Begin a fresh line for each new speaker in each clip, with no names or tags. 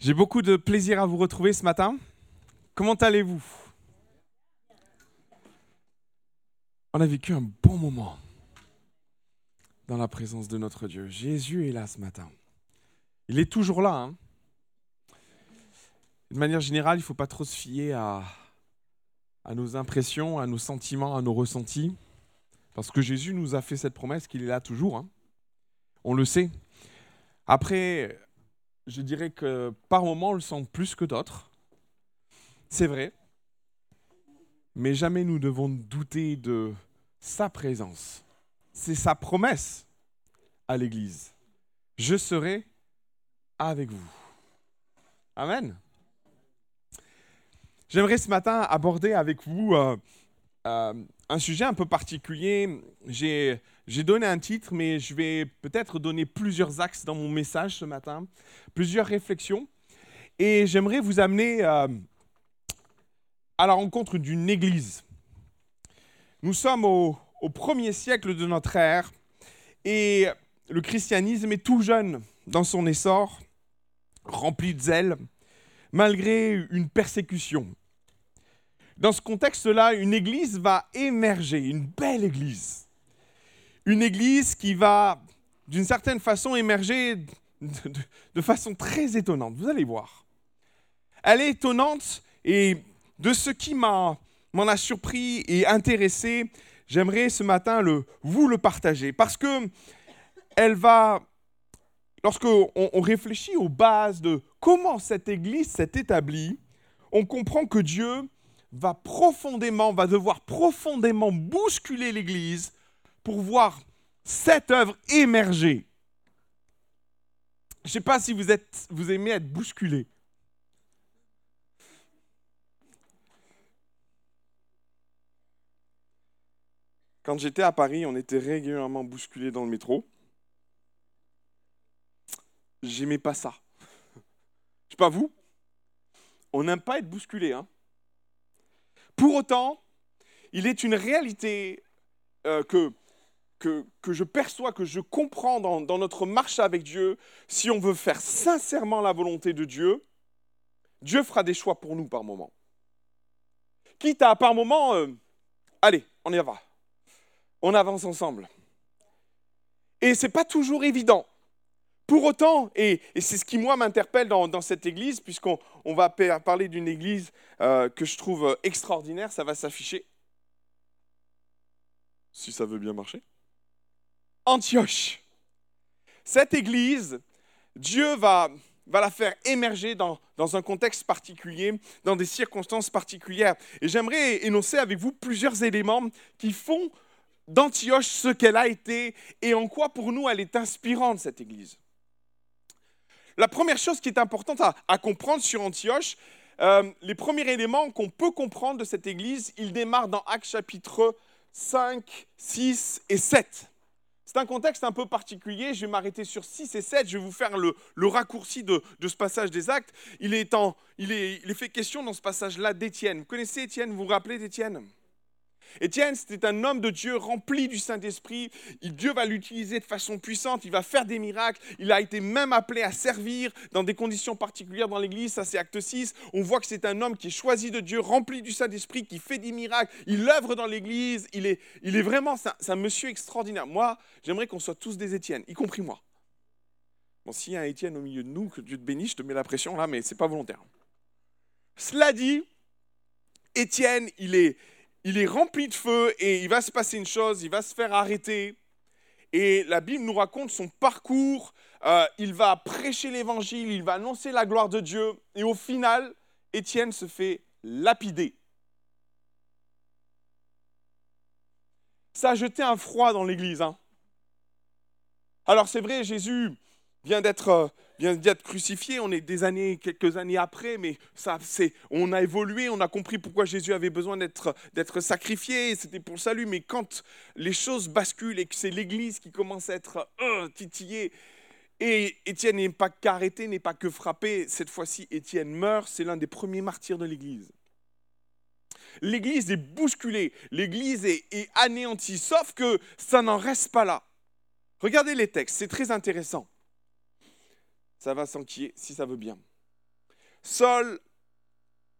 J'ai beaucoup de plaisir à vous retrouver ce matin. Comment allez-vous? On a vécu un bon moment dans la présence de notre Dieu. Jésus est là ce matin. Il est toujours là. Hein. de manière générale, il ne faut pas trop se fier à, nos impressions, à nos sentiments, à nos ressentis. Parce que Jésus nous a fait cette promesse qu'il est là toujours. Hein. On le sait. Après, je dirais que par moments, on le sent plus que d'autres. C'est vrai. Mais jamais nous devons douter de sa présence. C'est sa promesse à l'Église. Je serai avec vous. Amen. J'aimerais ce matin aborder avec vous euh, euh, un sujet un peu particulier. J'ai donné un titre, mais je vais peut-être donner plusieurs axes dans mon message ce matin, plusieurs réflexions. Et j'aimerais vous amener euh, à la rencontre d'une église. Nous sommes au, premier siècle de notre ère et le christianisme est tout jeune dans son essor, rempli de zèle, malgré une persécution, dans ce contexte-là, une église va émerger, une belle église. Une église qui va, d'une certaine façon, émerger de, façon très étonnante. Vous allez voir. Elle est étonnante et de ce qui m'en a surpris et intéressé, j'aimerais ce matin le, vous le partager. Parce que elle va, lorsqu'on on réfléchit aux bases de comment cette église s'est établie, on comprend que Dieu va profondément, va devoir profondément bousculer l'Église pour voir cette œuvre émerger. Je ne sais pas si vous, êtes, vous aimez être bousculé. Quand j'étais à Paris, on était régulièrement bousculé dans le métro. J'aimais pas ça. Je sais pas vous. On n'aime pas être bousculé, hein. Pour autant, il est une réalité euh, que, que, je perçois, que je comprends dans, notre marche avec Dieu. Si on veut faire sincèrement la volonté de Dieu, Dieu fera des choix pour nous par moment. Quitte à par moment, euh, allez, on y va. On avance ensemble. Et ce n'est pas toujours évident. Pour autant, et, c'est ce qui moi m'interpelle dans, cette église, puisqu'on va parler d'une église euh, que je trouve euh, extraordinaire, ça va s'afficher. Si ça veut bien marcher. Antioche. Cette église, Dieu va, la faire émerger dans, dans un contexte particulier, dans des circonstances particulières. Et j'aimerais énoncer avec vous plusieurs éléments qui font d'Antioche ce qu'elle a été et en quoi pour nous elle est inspirante, cette église. La première chose qui est importante à, comprendre sur Antioche, euh, les premiers éléments qu'on peut comprendre de cette église, ils démarrent dans Actes chapitre 5, 6 et 7. C'est un contexte un peu particulier, je vais m'arrêter sur 6 et 7, je vais vous faire le, raccourci de, ce passage des actes. Il est, est, il est fait question dans ce passage-là d'Étienne. Vous connaissez Étienne, vous vous rappelez d'Étienne? Étienne, c'était un homme de Dieu rempli du Saint-Esprit. Dieu va l'utiliser de façon puissante, il va faire des miracles. Il a été même appelé à servir dans des conditions particulières dans l'Église. Ça, c'est acte 6. On voit que c'est un homme qui est choisi de Dieu, rempli du Saint-Esprit, qui fait des miracles. Il œuvre dans l'Église. Il est, il est vraiment, c'est un, monsieur extraordinaire. Moi, j'aimerais qu'on soit tous des Étienne, y compris moi. Bon, s'il y a un Étienne au milieu de nous, que Dieu te bénisse, je te mets la pression là, mais ce n'est pas volontaire. Cela dit, Étienne, il est, il est rempli de feu et il va se passer une chose, il va se faire arrêter. Et la Bible nous raconte son parcours. Euh, il va prêcher l'évangile, il va annoncer la gloire de Dieu. Et au final, Étienne se fait lapider. Ça a jeté un froid dans l'église. Hein. Alors c'est vrai, Jésus vient d'être euh, vient d'être crucifié, on est des années, quelques années après, mais ça, c'est, on a évolué, on a compris pourquoi Jésus avait besoin d'être, sacrifié, c'était pour le salut, mais quand les choses basculent et que c'est l'Église qui commence à être euh, titillée, et Étienne n'est pas qu'arrêté, n'est pas que frappé, cette fois-ci Étienne meurt, c'est l'un des premiers martyrs de l'Église. L'Église est bousculée, l'Église est anéantie, sauf que ça n'en reste pas là. Regardez les textes, c'est très intéressant ça va s'enquiller si ça veut bien. Saul,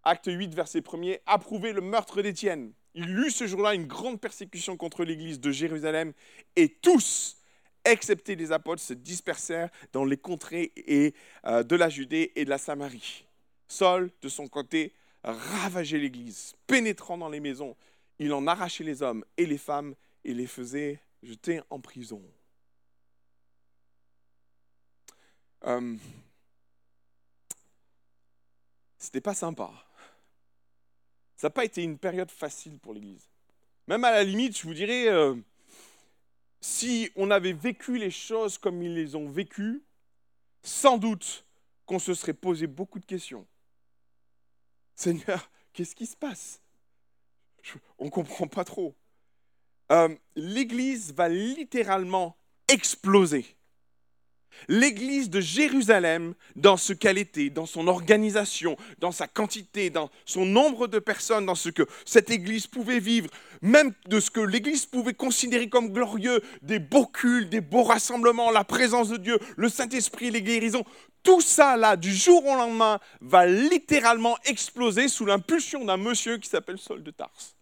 acte 8, verset 1er, approuvait le meurtre d'Étienne. Il eut ce jour-là une grande persécution contre l'église de Jérusalem et tous, excepté les apôtres, se dispersèrent dans les contrées et, euh, de la Judée et de la Samarie. Saul, de son côté, ravageait l'église, pénétrant dans les maisons. Il en arrachait les hommes et les femmes et les faisait jeter en prison. Euh, C'était pas sympa. Ça n'a pas été une période facile pour l'Église. Même à la limite, je vous dirais, euh, si on avait vécu les choses comme ils les ont vécues, sans doute qu'on se serait posé beaucoup de questions. Seigneur, qu'est-ce qui se passe? On ne comprend pas trop. Euh, L'Église va littéralement exploser. L'église de Jérusalem, dans ce qu'elle était, dans son organisation, dans sa quantité, dans son nombre de personnes, dans ce que cette église pouvait vivre, même de ce que l'église pouvait considérer comme glorieux, des beaux cultes, des beaux rassemblements, la présence de Dieu, le Saint-Esprit, les guérisons, tout ça là, du jour au lendemain, va littéralement exploser sous l'impulsion d'un monsieur qui s'appelle Saul de Tarse.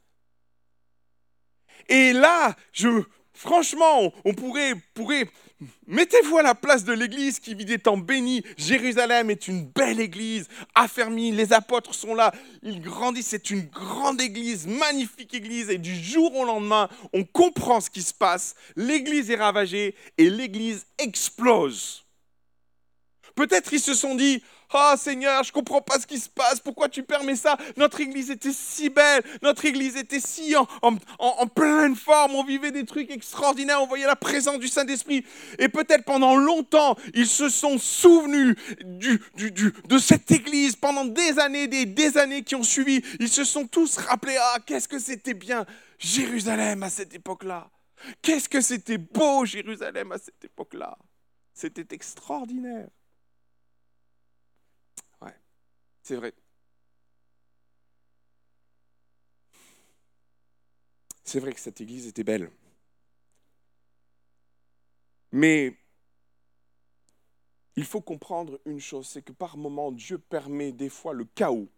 Et là, je, franchement, on pourrait, pourrait Mettez-vous à la place de l'église qui vit des temps bénis. Jérusalem est une belle église, affermie, les apôtres sont là, ils grandissent, c'est une grande église, magnifique église, et du jour au lendemain, on comprend ce qui se passe. L'église est ravagée et l'église explose. Peut-être ils se sont dit, oh Seigneur, je ne comprends pas ce qui se passe, pourquoi tu permets ça? Notre église était si belle, notre église était si en, pleine forme, on vivait des trucs extraordinaires, on voyait la présence du Saint-Esprit. Et peut-être pendant longtemps, ils se sont souvenus de cette église pendant des années, des années qui ont suivi. Ils se sont tous rappelés, ah, qu'est-ce que c'était bien Jérusalem à cette époque-là. Qu'est-ce que c'était beau Jérusalem à cette époque-là. C'était extraordinaire. C'est vrai. C'est vrai que cette église était belle. Mais il faut comprendre une chose, c'est que par moments, Dieu permet des fois le chaos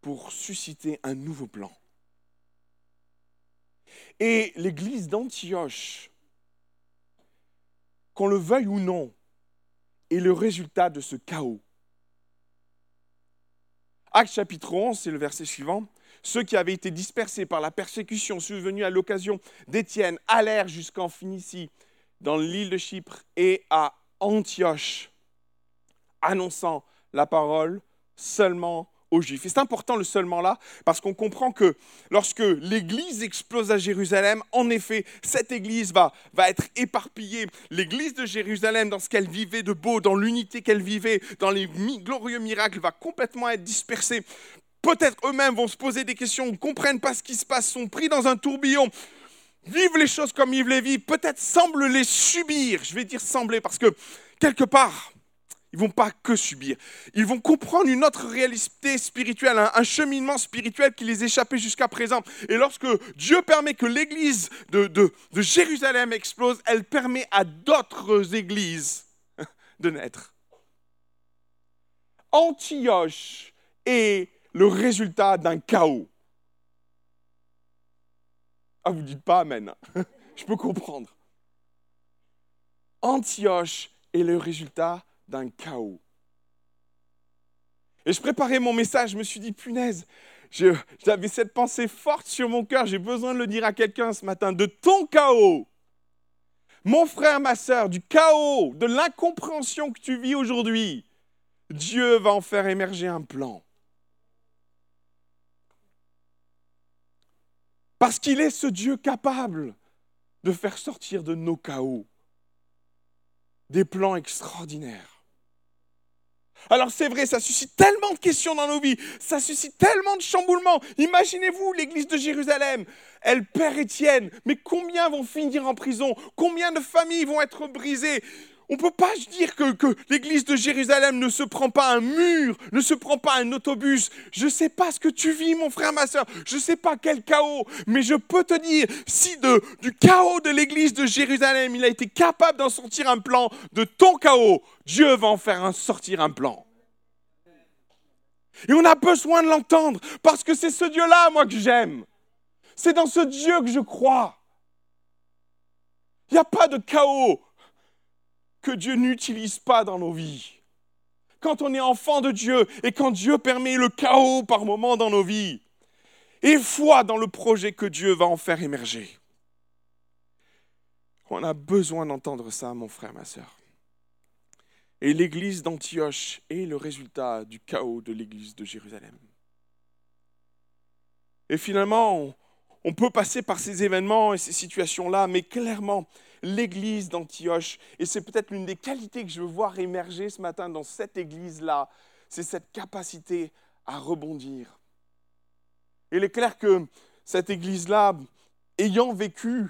pour susciter un nouveau plan. Et l'église d'Antioche, qu'on le veuille ou non, est le résultat de ce chaos. Acte chapitre 11, c'est le verset suivant. Ceux qui avaient été dispersés par la persécution survenue à l'occasion d'Étienne allèrent jusqu'en Phénicie, dans l'île de Chypre et à Antioche, annonçant la parole seulement aux Juifs. Et c'est important le seulement là, parce qu'on comprend que lorsque l'Église explose à Jérusalem, en effet, cette Église va, va être éparpillée. L'Église de Jérusalem, dans ce qu'elle vivait de beau, dans l'unité qu'elle vivait, dans les glorieux miracles, va complètement être dispersée. Peut-être eux-mêmes vont se poser des questions, ne comprennent pas ce qui se passe, sont pris dans un tourbillon, vivent les choses comme ils les vivent, peut-être semblent les subir. Je vais dire sembler, parce que quelque part, ils vont pas que subir. Ils vont comprendre une autre réalité spirituelle, un, cheminement spirituel qui les échappait jusqu'à présent. Et lorsque Dieu permet que l'église de, de Jérusalem explose, elle permet à d'autres églises de naître. Antioche est le résultat d'un chaos. Ah, vous dites pas Amen. Je peux comprendre. Antioche est le résultat d'un chaos. Et je préparais mon message, je me suis dit, punaise, j'avais cette pensée forte sur mon cœur, j'ai besoin de le dire à quelqu'un ce matin, de ton chaos. Mon frère, ma soeur, du chaos, de l'incompréhension que tu vis aujourd'hui, Dieu va en faire émerger un plan. Parce qu'il est ce Dieu capable de faire sortir de nos chaos des plans extraordinaires. Alors c'est vrai, ça suscite tellement de questions dans nos vies, ça suscite tellement de chamboulements. Imaginez-vous l'église de Jérusalem, elle perd Étienne, mais combien vont finir en prison? Combien de familles vont être brisées? On ne peut pas dire que, l'église de Jérusalem ne se prend pas un mur, ne se prend pas un autobus. Je ne sais pas ce que tu vis, mon frère, ma soeur. Je ne sais pas quel chaos. Mais je peux te dire, si du chaos de l'église de Jérusalem, il a été capable d'en sortir un plan, de ton chaos, Dieu va en faire un, sortir un plan. Et on a besoin de l'entendre, parce que c'est ce Dieu-là, moi, que j'aime. C'est dans ce Dieu que je crois. Il n'y a pas de chaos que Dieu n'utilise pas dans nos vies. Quand on est enfant de Dieu et quand Dieu permet le chaos par moments dans nos vies, et foi dans le projet que Dieu va en faire émerger. On a besoin d'entendre ça, mon frère, ma soeur. Et l'église d'Antioche est le résultat du chaos de l'église de Jérusalem. Et finalement, on peut passer par ces événements et ces situations-là, mais clairement, l'église d'Antioche, et c'est peut-être l'une des qualités que je veux voir émerger ce matin dans cette église-là, c'est cette capacité à rebondir. il est clair que cette église-là, ayant vécu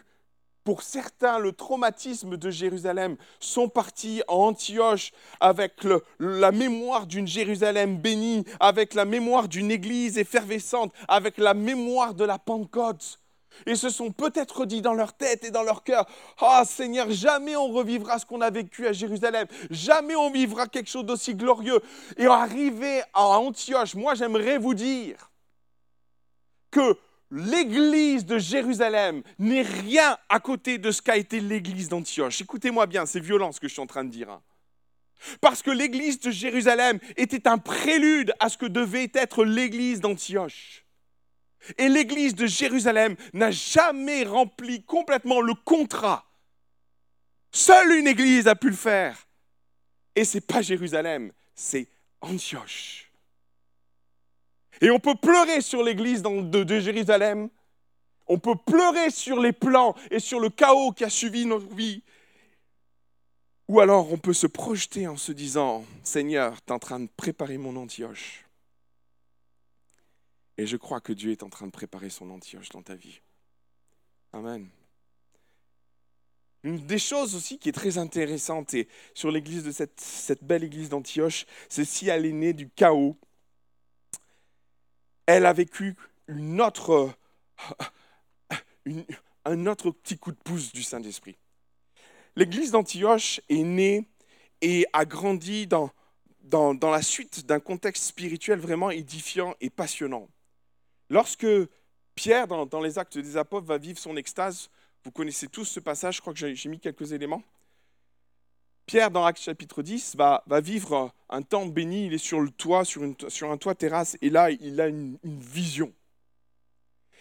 pour certains le traumatisme de Jérusalem, sont partis à Antioche avec la mémoire d'une Jérusalem bénie, avec la mémoire d'une église effervescente, avec la mémoire de la Pentecôte. Et se sont peut-être dit dans leur tête et dans leur cœur, Ah Seigneur, jamais on revivra ce qu'on a vécu à Jérusalem, jamais on vivra quelque chose d'aussi glorieux. Et arrivé à Antioche, moi j'aimerais vous dire que l'église de Jérusalem n'est rien à côté de ce qu'a été l'église d'Antioche. Écoutez-moi bien, c'est violent ce que je suis en train de dire. Hein. Parce que l'église de Jérusalem était un prélude à ce que devait être l'église d'Antioche. Et l'église de Jérusalem n'a jamais rempli complètement le contrat. Seule une église a pu le faire. Et ce n'est pas Jérusalem, c'est Antioche. Et on peut pleurer sur l'église de, Jérusalem. On peut pleurer sur les plans et sur le chaos qui a suivi notre vie. Ou alors on peut se projeter en se disant, Seigneur, tu es en train de préparer mon Antioche. Et je crois que Dieu est en train de préparer son Antioche dans ta vie. Amen. Une des choses aussi qui est très intéressante sur l'église de cette, belle église d'Antioche, c'est si elle est née du chaos, elle a vécu un autre petit coup de pouce du Saint-Esprit. L'église d'Antioche est née et a grandi dans la suite d'un contexte spirituel vraiment édifiant et passionnant. Lorsque Pierre, dans, les actes des apôtres, va vivre son extase, vous connaissez tous ce passage, je crois que j'ai mis quelques éléments. Pierre, dans Actes chapitre 10, va, vivre un temps béni, il est sur le toit, sur, un toit terrasse, et là, il a une, vision.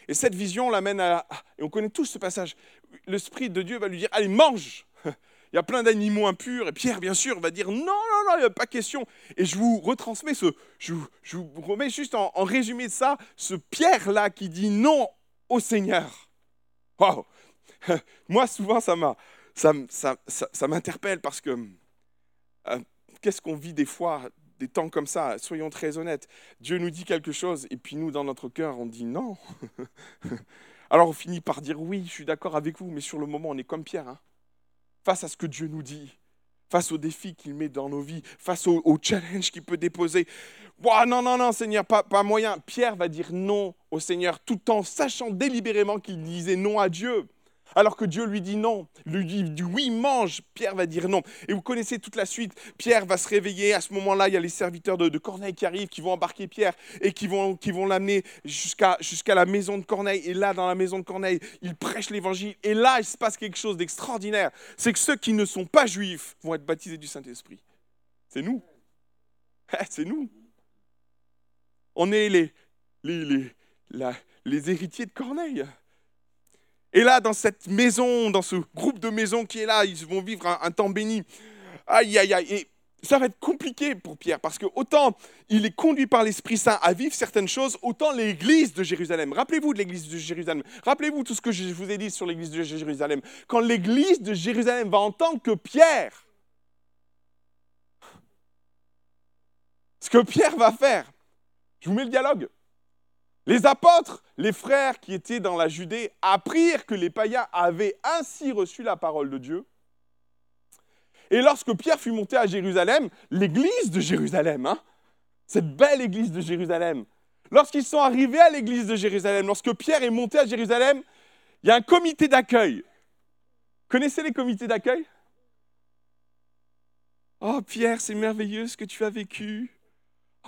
Et cette vision l'amène à... Et on connaît tous ce passage. L'Esprit de Dieu va lui dire, allez, mange il y a plein d'animaux impurs. Et Pierre, bien sûr, va dire non, non, non, il n'y a pas question. Et je vous retransmets ce, je, vous remets juste en, résumé de ça, ce Pierre-là qui dit non au Seigneur. Moi, souvent, ça, m'interpelle parce que euh, qu'est-ce qu'on vit des fois, des temps comme ça? Soyons très honnêtes. Dieu nous dit quelque chose et puis nous, dans notre cœur, on dit non. Alors on finit par dire oui, je suis d'accord avec vous, mais sur le moment, on est comme Pierre. Hein face à ce que Dieu nous dit, face aux défis qu'il met dans nos vies, face aux, challenges qu'il peut déposer. non, non, non, Seigneur, pas, moyen. Pierre va dire non au Seigneur tout en sachant délibérément qu'il disait non à Dieu alors que Dieu lui dit non, lui dit oui, mange, Pierre va dire non. Et vous connaissez toute la suite, Pierre va se réveiller, à ce moment-là, il y a les serviteurs de, Corneille qui arrivent, qui vont embarquer Pierre et qui vont, qui vont l'amener jusqu'à la maison de Corneille. Et là, dans la maison de Corneille, il prêche l'évangile. Et là, il se passe quelque chose d'extraordinaire. C'est que ceux qui ne sont pas juifs vont être baptisés du Saint-Esprit. C'est nous. C'est nous. On est les, les, les, les héritiers de Corneille. Et là, dans cette maison, dans ce groupe de maisons qui est là, ils vont vivre un, temps béni. Aïe, aïe, aïe. Et ça va être compliqué pour Pierre, parce que autant il est conduit par l'Esprit Saint à vivre certaines choses, autant l'église de Jérusalem. Rappelez-vous de l'église de Jérusalem. Rappelez-vous tout ce que je vous ai dit sur l'église de Jérusalem. Quand l'église de Jérusalem va entendre que Pierre, ce que Pierre va faire, je vous mets le dialogue. Les apôtres, les frères qui étaient dans la Judée, apprirent que les païens avaient ainsi reçu la parole de Dieu. Et lorsque Pierre fut monté à Jérusalem, l'église de Jérusalem, hein, cette belle église de Jérusalem, lorsqu'ils sont arrivés à l'église de Jérusalem, lorsque Pierre est monté à Jérusalem, il y a un comité d'accueil. Connaissez les comités d'accueil? Oh Pierre, c'est merveilleux ce que tu as vécu.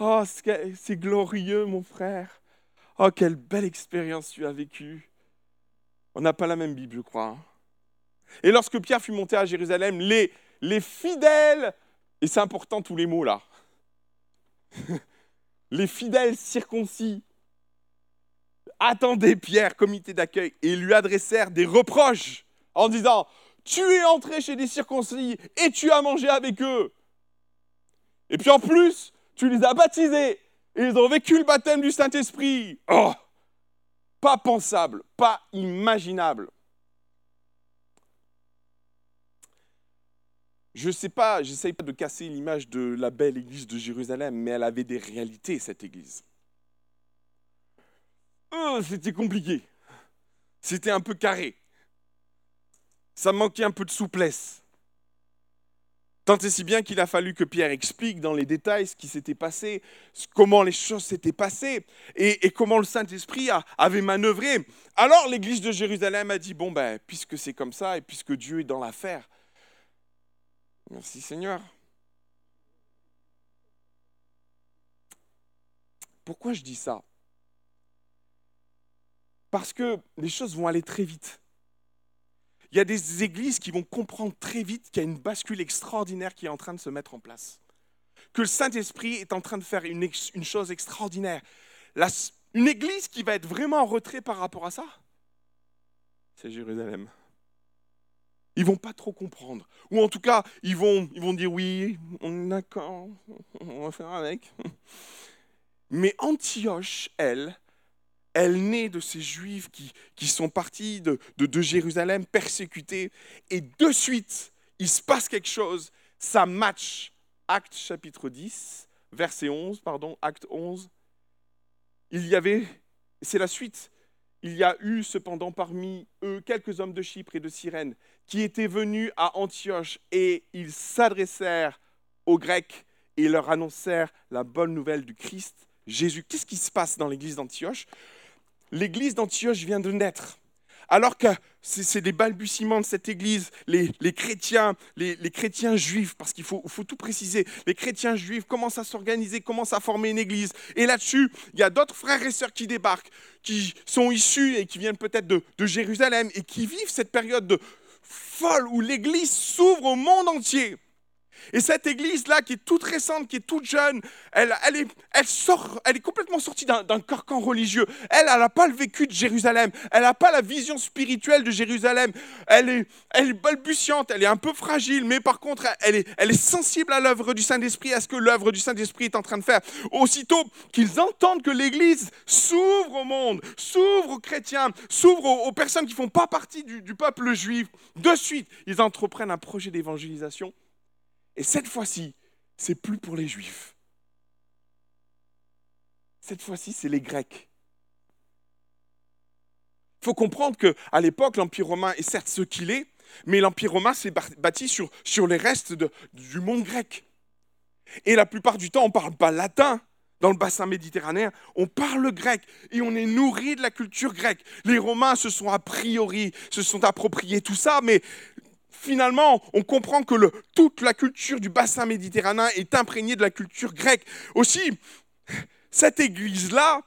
Oh, c'est glorieux, mon frère. Oh, quelle belle expérience tu as vécue. On n'a pas la même Bible, je crois. Hein. Et lorsque Pierre fut monté à Jérusalem, les, les fidèles, et c'est important tous les mots là, les fidèles circoncis attendaient Pierre, comité d'accueil, et lui adressèrent des reproches en disant, tu es entré chez des circoncis et tu as mangé avec eux. Et puis en plus, tu les as baptisés ils ont vécu le baptême du Saint-Esprit. Oh Pas pensable, pas imaginable. Je ne sais pas, j'essaye pas de casser l'image de la belle église de Jérusalem, mais elle avait des réalités, cette église. Oh, c'était compliqué. C'était un peu carré. Ça manquait un peu de souplesse. Tant et si bien qu'il a fallu que Pierre explique dans les détails ce qui s'était passé, comment les choses s'étaient passées et, comment le Saint-Esprit avait manœuvré. Alors l'église de Jérusalem a dit, bon ben, puisque c'est comme ça et puisque Dieu est dans l'affaire, merci Seigneur. Pourquoi je dis ça? Parce que les choses vont aller très vite. Il y a des églises qui vont comprendre très vite qu'il y a une bascule extraordinaire qui est en train de se mettre en place. Que le Saint-Esprit est en train de faire une, chose extraordinaire. une église qui va être vraiment en retrait par rapport à ça, c'est Jérusalem. Ils vont pas trop comprendre. Ou en tout cas, ils vont, ils vont dire oui, on est d'accord, on va faire avec. Mais Antioche, elle, elle naît de ces juifs qui, sont partis de, Jérusalem persécutés, et de suite, il se passe quelque chose, ça match. Acte chapitre 10, verset 11, pardon, acte 11. Il y avait, c'est la suite, il y a eu cependant parmi eux quelques hommes de Chypre et de Cyrène qui étaient venus à Antioche et ils s'adressèrent aux Grecs et leur annoncèrent la bonne nouvelle du Christ Jésus. Qu'est-ce qui se passe dans l'église d'Antioche? L'église d'Antioche vient de naître. Alors que c'est des balbutiements de cette église, les, chrétiens, les, chrétiens juifs, parce qu'il faut, tout préciser, les chrétiens juifs commencent à s'organiser, commencent à former une église. Et là-dessus, il y a d'autres frères et sœurs qui débarquent, qui sont issus et qui viennent peut-être de, de Jérusalem et qui vivent cette période de folle où l'église s'ouvre au monde entier. Et cette église-là, qui est toute récente, qui est toute jeune, elle, est, complètement sortie d'un carcan religieux. Elle, n'a pas le vécu de Jérusalem. Elle n'a pas la vision spirituelle de Jérusalem. Elle est, balbutiante, elle est un peu fragile, mais par contre, elle est, sensible à l'œuvre du Saint-Esprit, à ce que l'œuvre du Saint-Esprit est en train de faire. Aussitôt qu'ils entendent que l'église s'ouvre au monde, s'ouvre aux chrétiens, s'ouvre aux, personnes qui ne font pas partie du peuple juif, de suite, ils entreprennent un projet d'évangélisation et cette fois-ci, c'est plus pour les Juifs. Cette fois-ci, c'est les Grecs. Il faut comprendre qu'à l'époque, l'Empire romain est certes ce qu'il est, mais l'Empire romain s'est bâti sur, les restes du monde grec. Et la plupart du temps, on ne parle pas latin dans le bassin méditerranéen, on parle grec et on est nourri de la culture grecque. Les Romains se sont a priori, se sont appropriés tout ça, mais finalement, on comprend que toute la culture du bassin méditerranéen est imprégnée de la culture grecque. Aussi, cette église-là,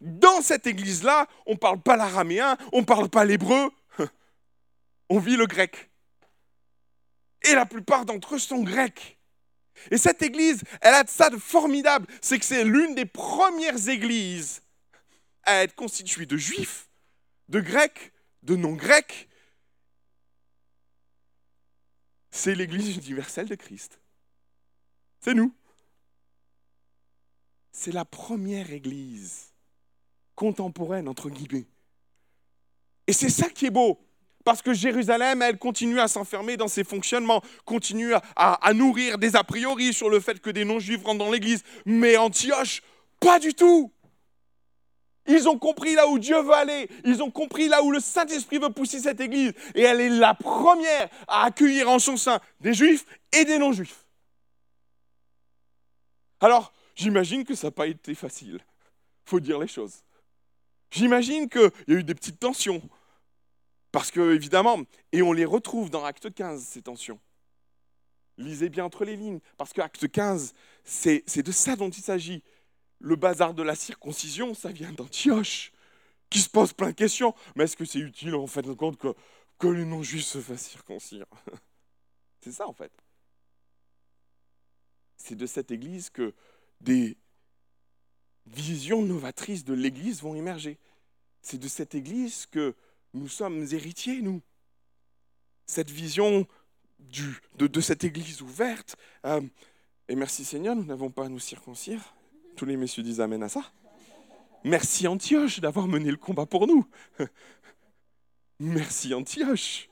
dans cette église-là, on ne parle pas l'araméen, on ne parle pas l'hébreu, on vit le grec. Et la plupart d'entre eux sont grecs. Et cette église, elle a de ça de formidable, c'est que c'est l'une des premières églises à être constituée de juifs, de grecs, de non-grecs, c'est l'Église universelle de Christ. C'est nous. C'est la première Église contemporaine, entre guillemets. Et c'est ça qui est beau. Parce que Jérusalem, elle continue à s'enfermer dans ses fonctionnements, continue à, nourrir des a priori sur le fait que des non-juifs rentrent dans l'Église. Mais Antioche, pas du tout. Ils ont compris là où Dieu veut aller. Ils ont compris là où le Saint-Esprit veut pousser cette Église. Et elle est la première à accueillir en son sein des Juifs et des non-Juifs. Alors, j'imagine que ça n'a pas été facile. faut dire les choses. J'imagine qu'il y a eu des petites tensions. Parce que, évidemment, et on les retrouve dans Acte 15, ces tensions. Lisez bien entre les lignes, parce que Acte 15, c'est de ça dont il s'agit le bazar de la circoncision, ça vient d'Antioche, qui se pose plein de questions. Mais est-ce que c'est utile en fait de compte que, les non-juifs se fassent circoncire C'est ça en fait. C'est de cette église que des visions novatrices de l'église vont émerger. C'est de cette église que nous sommes héritiers, nous. Cette vision de, cette église ouverte. Euh, et merci Seigneur, nous n'avons pas à nous circoncire. Tous les messieurs disent Amen à ça. Merci Antioche d'avoir mené le combat pour nous. Merci Antioche.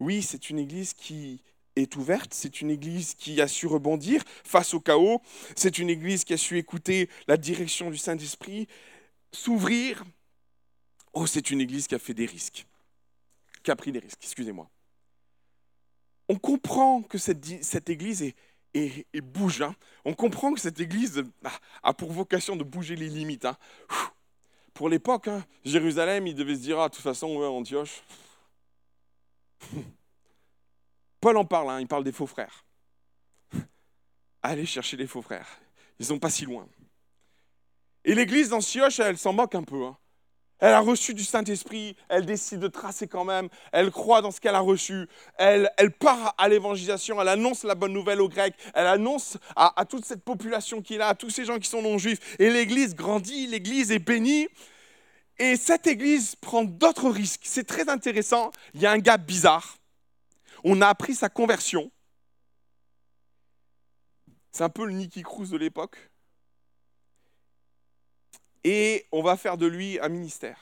Oui, c'est une église qui est ouverte, c'est une église qui a su rebondir face au chaos, c'est une église qui a su écouter la direction du Saint-Esprit, s'ouvrir. Oh, c'est une église qui a fait des risques, qui a pris des risques, excusez-moi. On comprend que cette, église est, et, bouge. Hein. On comprend que cette église a pour vocation de bouger les limites. Hein. Pour l'époque, hein, Jérusalem, il devait se dire, ah, de toute façon, ouais, Antioche. Paul en parle, il parle des faux frères. Allez chercher les faux frères. Ils sont pas si loin. Et l'église d'Antioche, elle s'en moque un peu. Elle a reçu du Saint-Esprit, elle décide de tracer quand même, elle croit dans ce qu'elle a reçu, elle, elle part à l'évangélisation, elle annonce la bonne nouvelle aux Grecs, elle annonce à, toute cette population qui est là, à tous ces gens qui sont non-juifs, et l'Église grandit, l'Église est bénie, et cette Église prend d'autres risques. C'est très intéressant, il y a un gars bizarre, on a appris sa conversion, c'est un peu le Nicky Cruz de l'époque, et on va faire de lui un ministère.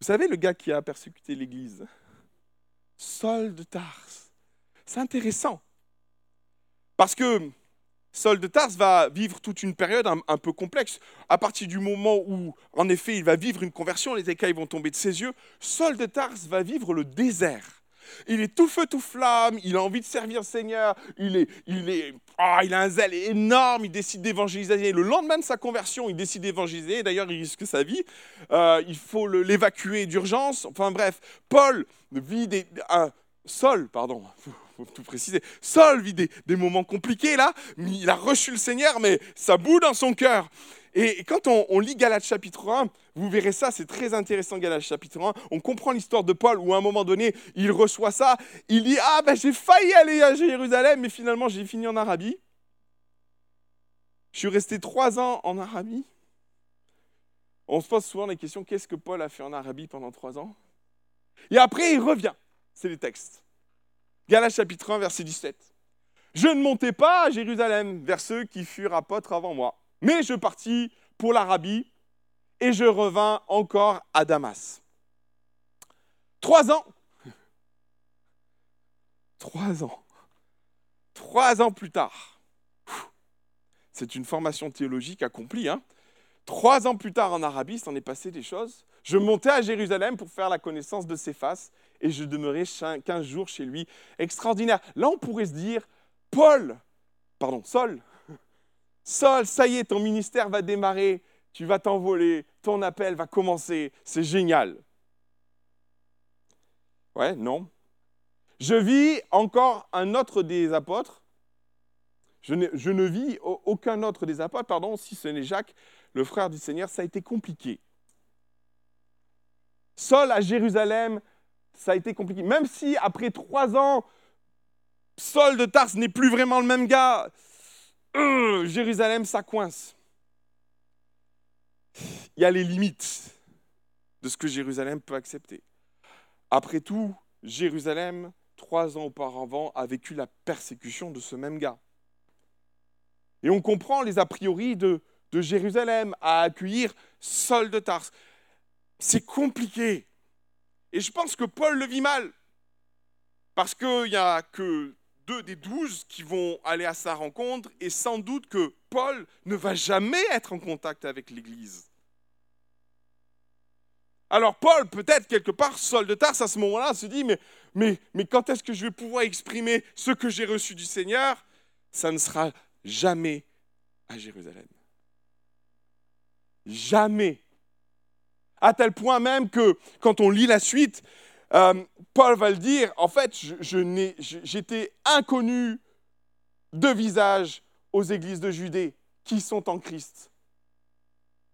Vous savez, le gars qui a persécuté l'Église, Saul de Tars, c'est intéressant. Parce que Saul de Tars va vivre toute une période un, peu complexe. À partir du moment où, en effet, il va vivre une conversion, les écailles vont tomber de ses yeux, Saul de Tars va vivre le désert. Il est tout feu, tout flamme, il a envie de servir le Seigneur, il, est, il, est, ah, il a un zèle énorme, il décide d'évangéliser. Le lendemain de sa conversion, il décide d'évangéliser, d'ailleurs il risque sa vie, euh, il faut l'évacuer d'urgence. Enfin bref, Paul vit des... Saul, pardon, faut tout préciser. Saul vit des, moments compliqués là, il a reçu le Seigneur, mais ça bout dans son cœur. Et quand on, lit Galates chapitre 1, vous verrez ça, c'est très intéressant Galates chapitre 1. On comprend l'histoire de Paul où à un moment donné, il reçoit ça. Il dit Ah, ben j'ai failli aller à Jérusalem, mais finalement j'ai fini en Arabie. Je suis resté trois ans en Arabie. On se pose souvent la question qu'est-ce que Paul a fait en Arabie pendant trois ans? Et après, il revient. C'est les textes. Galates chapitre 1, verset 17. Je ne montais pas à Jérusalem vers ceux qui furent apôtres avant moi mais je partis pour l'Arabie et je revins encore à Damas. Trois ans. Trois ans. Trois ans plus tard. C'est une formation théologique accomplie. Hein Trois ans plus tard en Arabie, s'en est passé des choses. Je montais à Jérusalem pour faire la connaissance de faces et je demeurais 15 jours chez lui. Extraordinaire. Là, on pourrait se dire, Paul, pardon, Saul, Saul, ça y est, ton ministère va démarrer, tu vas t'envoler, ton appel va commencer, c'est génial. Ouais, non. Je vis encore un autre des apôtres. Je ne, vis aucun autre des apôtres, pardon, si ce n'est Jacques, le frère du Seigneur, ça a été compliqué. Saul à Jérusalem, ça a été compliqué. Même si après trois ans, Saul de Tars n'est plus vraiment le même gars, euh, Jérusalem, ça coince. Il y a les limites de ce que Jérusalem peut accepter. Après tout, Jérusalem, trois ans auparavant, a vécu la persécution de ce même gars. Et on comprend les a priori de, Jérusalem à accueillir Saul de Tarse. C'est compliqué. Et je pense que Paul le vit mal. Parce qu'il n'y a que deux des douze qui vont aller à sa rencontre et sans doute que Paul ne va jamais être en contact avec l'Église. Alors Paul, peut-être quelque part, Saul de Tarse, à ce moment-là, se dit, mais, mais, mais quand est-ce que je vais pouvoir exprimer ce que j'ai reçu du Seigneur? Ça ne sera jamais à Jérusalem. Jamais. À tel point même que quand on lit la suite, euh, Paul va le dire, en fait, j'étais inconnu de visage aux églises de Judée qui sont en Christ.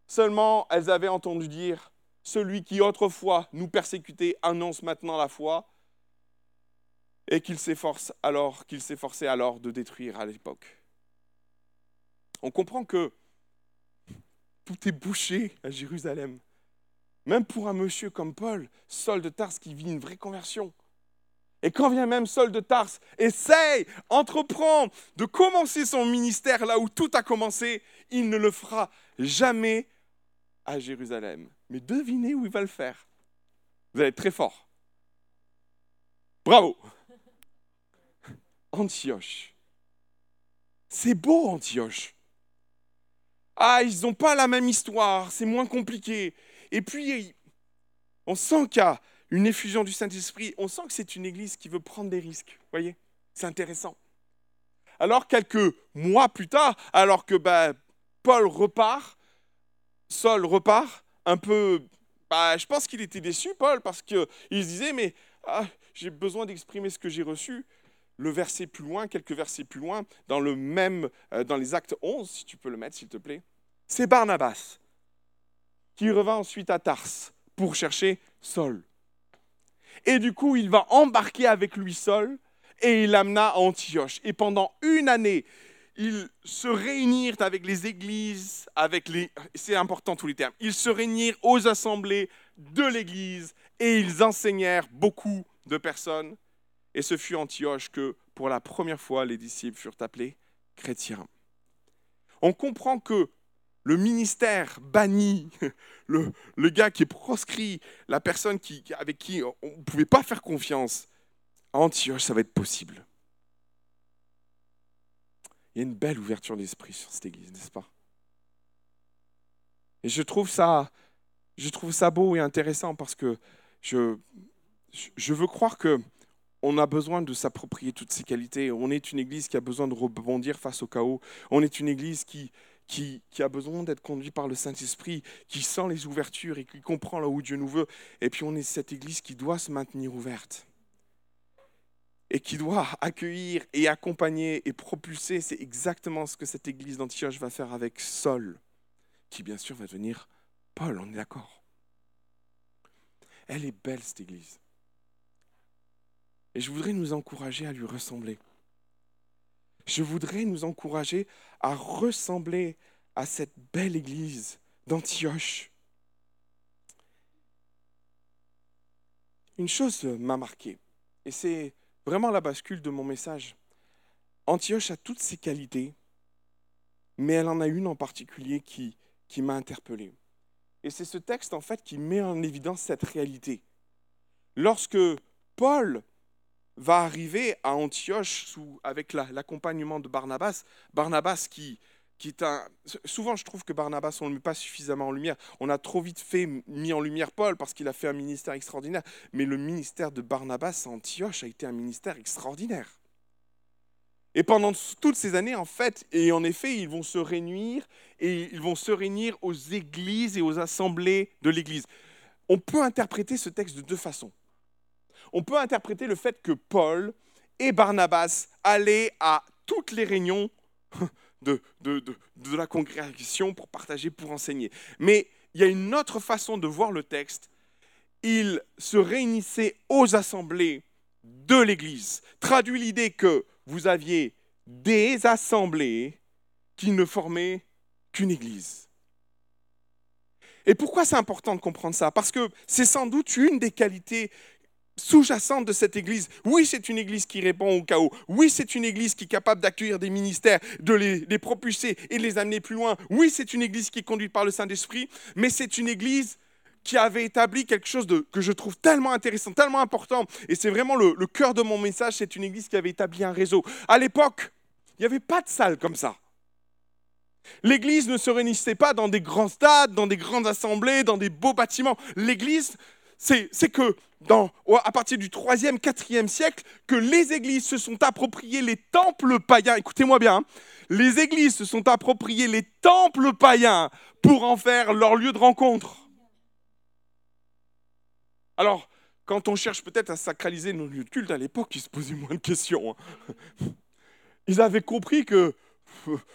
Seulement, elles avaient entendu dire, celui qui autrefois nous persécutait annonce maintenant la foi, et qu'il s'efforce alors, qu'il s'efforçait alors de détruire à l'époque. On comprend que tout est bouché à Jérusalem. Même pour un monsieur comme Paul, Saul de Tarse qui vit une vraie conversion. Et quand vient même Saul de Tarse, essaye, entreprend de commencer son ministère là où tout a commencé, il ne le fera jamais à Jérusalem. Mais devinez où il va le faire. Vous allez être très fort. Bravo. Antioche. C'est beau Antioche. Ah, ils n'ont pas la même histoire, c'est moins compliqué. Et puis, on sent qu'il y a une effusion du Saint-Esprit, on sent que c'est une église qui veut prendre des risques. Voyez C'est intéressant. Alors, quelques mois plus tard, alors que bah, Paul repart, Saul repart, un peu. Bah, je pense qu'il était déçu, Paul, parce qu'il se disait Mais ah, j'ai besoin d'exprimer ce que j'ai reçu. Le verset plus loin, quelques versets plus loin, dans le même, euh, dans les actes 11, si tu peux le mettre, s'il te plaît, c'est Barnabas qui revint ensuite à Tarse pour chercher Saul. Et du coup, il va embarquer avec lui Saul et il l'amena à Antioche. Et pendant une année, ils se réunirent avec les églises, avec les, c'est important tous les termes, ils se réunirent aux assemblées de l'église et ils enseignèrent beaucoup de personnes. Et ce fut Antioche que, pour la première fois, les disciples furent appelés chrétiens. On comprend que le ministère banni, le, gars qui est proscrit, la personne qui, avec qui on ne pouvait pas faire confiance, à Antioche, ça va être possible. Il y a une belle ouverture d'esprit sur cette église, n'est-ce pas? Et je trouve ça, beau et intéressant parce que je, je veux croire que on a besoin de s'approprier toutes ces qualités. On est une église qui a besoin de rebondir face au chaos. On est une église qui, qui, a besoin d'être conduit par le Saint-Esprit, qui sent les ouvertures et qui comprend là où Dieu nous veut. Et puis on est cette Église qui doit se maintenir ouverte et qui doit accueillir et accompagner et propulser. C'est exactement ce que cette Église d'Antioche va faire avec Saul, qui bien sûr va devenir Paul, on est d'accord. Elle est belle, cette Église. Et je voudrais nous encourager à lui ressembler. Je voudrais nous encourager à ressembler à cette belle église d'Antioche. Une chose m'a marqué, et c'est vraiment la bascule de mon message. Antioche a toutes ses qualités, mais elle en a une en particulier qui, qui m'a interpellé. Et c'est ce texte en fait qui met en évidence cette réalité. Lorsque Paul va arriver à Antioche avec l'accompagnement de Barnabas. Barnabas qui, qui est un... Souvent, je trouve que Barnabas, on ne le met pas suffisamment en lumière. On a trop vite fait mis en lumière Paul parce qu'il a fait un ministère extraordinaire. Mais le ministère de Barnabas à Antioche a été un ministère extraordinaire. Et pendant toutes ces années, en fait, et en effet, ils vont se réunir et ils vont se réunir aux églises et aux assemblées de l'Église. On peut interpréter ce texte de deux façons on peut interpréter le fait que Paul et Barnabas allaient à toutes les réunions de, de, la congrégation pour partager, pour enseigner. Mais il y a une autre façon de voir le texte. Ils se réunissaient aux assemblées de l'Église. Traduit l'idée que vous aviez des assemblées qui ne formaient qu'une Église. Et pourquoi c'est important de comprendre ça? Parce que c'est sans doute une des qualités sous-jacente de cette Église. Oui, c'est une Église qui répond au chaos. Oui, c'est une Église qui est capable d'accueillir des ministères, de les, propulser et de les amener plus loin. Oui, c'est une Église qui est conduite par le Saint-Esprit, mais c'est une Église qui avait établi quelque chose de, que je trouve tellement intéressant, tellement important, et c'est vraiment le, le cœur de mon message, c'est une église qui avait établi un réseau. À l'époque, il n'y avait pas de salle comme ça. L'église ne se réunissait pas dans des grands stades, dans des grandes assemblées, dans des beaux bâtiments. L'église, c'est que à partir du 3e, 4e siècle, que les églises se sont appropriées les temples païens. Écoutez-moi bien, hein. les églises se sont appropriées les temples païens pour en faire leur lieu de rencontre. Alors, quand on cherche peut-être à sacraliser nos lieux de culte à l'époque, ils se posaient moins de questions. Hein. Ils avaient compris que